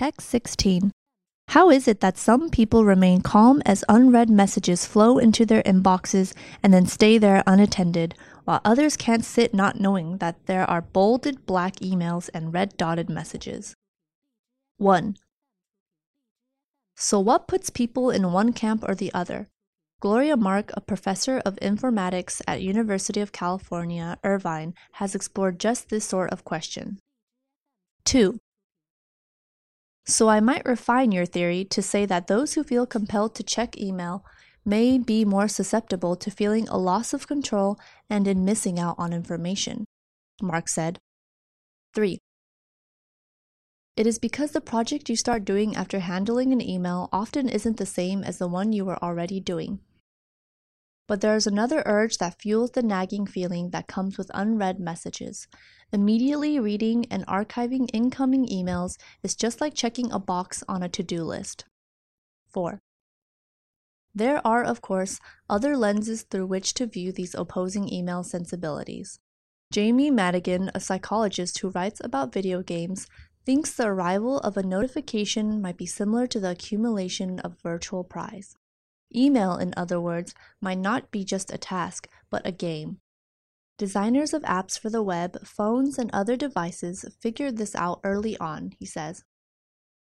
Text 16. How is it that some people remain calm as unread messages flow into their inboxes and then stay there unattended, while others can't sit not knowing that there are bolded black emails and red dotted messages? 1. So, what puts people in one camp or the other? Gloria Mark, a professor of informatics at University of California, Irvine, has explored just this sort of question. 2. So I might refine your theory to say that those who feel compelled to check email may be more susceptible to feeling a loss of control and in missing out on information, Mark said. 3. It is because the project you start doing after handling an email often isn't the same as the one you were already doing. But there is another urge that fuels the nagging feeling that comes with unread messages. Immediately reading and archiving incoming emails is just like checking a box on a to do list. 4. There are, of course, other lenses through which to view these opposing email sensibilities. Jamie Madigan, a psychologist who writes about video games, thinks the arrival of a notification might be similar to the accumulation of virtual prize. Email, in other words, might not be just a task, but a game. Designers of apps for the web, phones, and other devices figured this out early on, he says.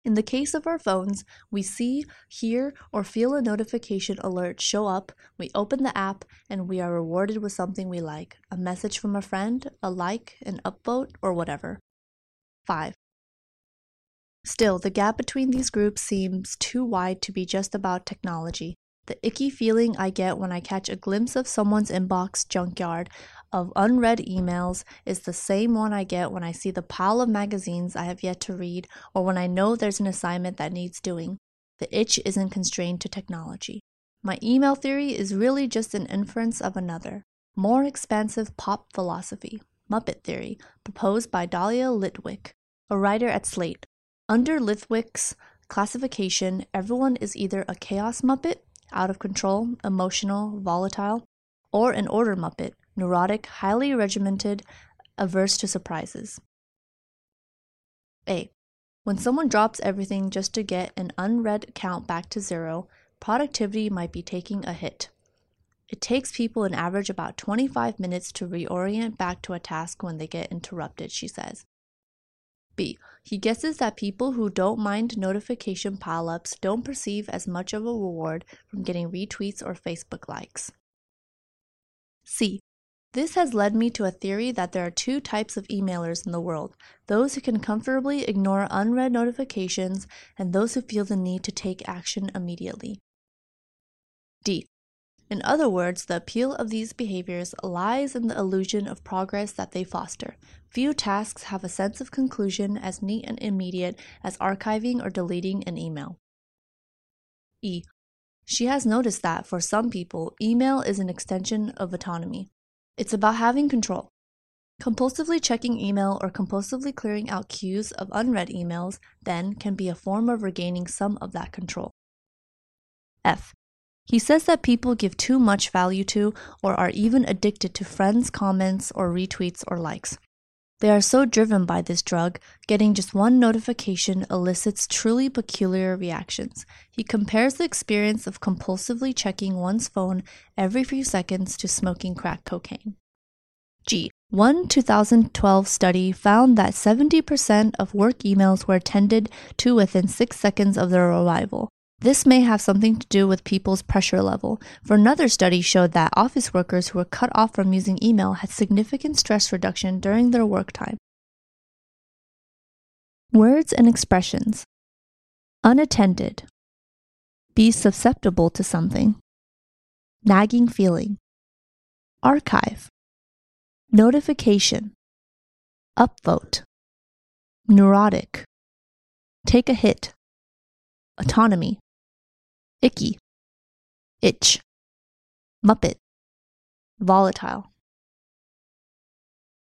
In the case of our phones, we see, hear, or feel a notification alert show up, we open the app, and we are rewarded with something we like a message from a friend, a like, an upvote, or whatever. 5. Still, the gap between these groups seems too wide to be just about technology. The icky feeling I get when I catch a glimpse of someone's inbox junkyard of unread emails is the same one I get when I see the pile of magazines I have yet to read or when I know there's an assignment that needs doing. The itch isn't constrained to technology. My email theory is really just an inference of another, more expansive pop philosophy, Muppet theory, proposed by Dahlia Lithwick, a writer at Slate. Under Lithwick's classification, everyone is either a chaos muppet, out of control, emotional, volatile, or an order muppet, neurotic, highly regimented, averse to surprises. A. When someone drops everything just to get an unread count back to zero, productivity might be taking a hit. It takes people an average about 25 minutes to reorient back to a task when they get interrupted, she says. He guesses that people who don't mind notification pileups don't perceive as much of a reward from getting retweets or Facebook likes. C. This has led me to a theory that there are two types of emailers in the world those who can comfortably ignore unread notifications, and those who feel the need to take action immediately. D. In other words, the appeal of these behaviors lies in the illusion of progress that they foster. Few tasks have a sense of conclusion as neat and immediate as archiving or deleting an email. E. She has noticed that for some people, email is an extension of autonomy. It's about having control. Compulsively checking email or compulsively clearing out queues of unread emails then can be a form of regaining some of that control. F. He says that people give too much value to or are even addicted to friends' comments or retweets or likes. They are so driven by this drug, getting just one notification elicits truly peculiar reactions. He compares the experience of compulsively checking one's phone every few seconds to smoking crack cocaine. G. One 2012 study found that 70% of work emails were attended to within six seconds of their arrival, this may have something to do with people's pressure level, for another study showed that office workers who were cut off from using email had significant stress reduction during their work time. Words and expressions. Unattended, be susceptible to something, nagging feeling, archive, notification, upvote, neurotic, take a hit, autonomy icky, itch, muppet, volatile.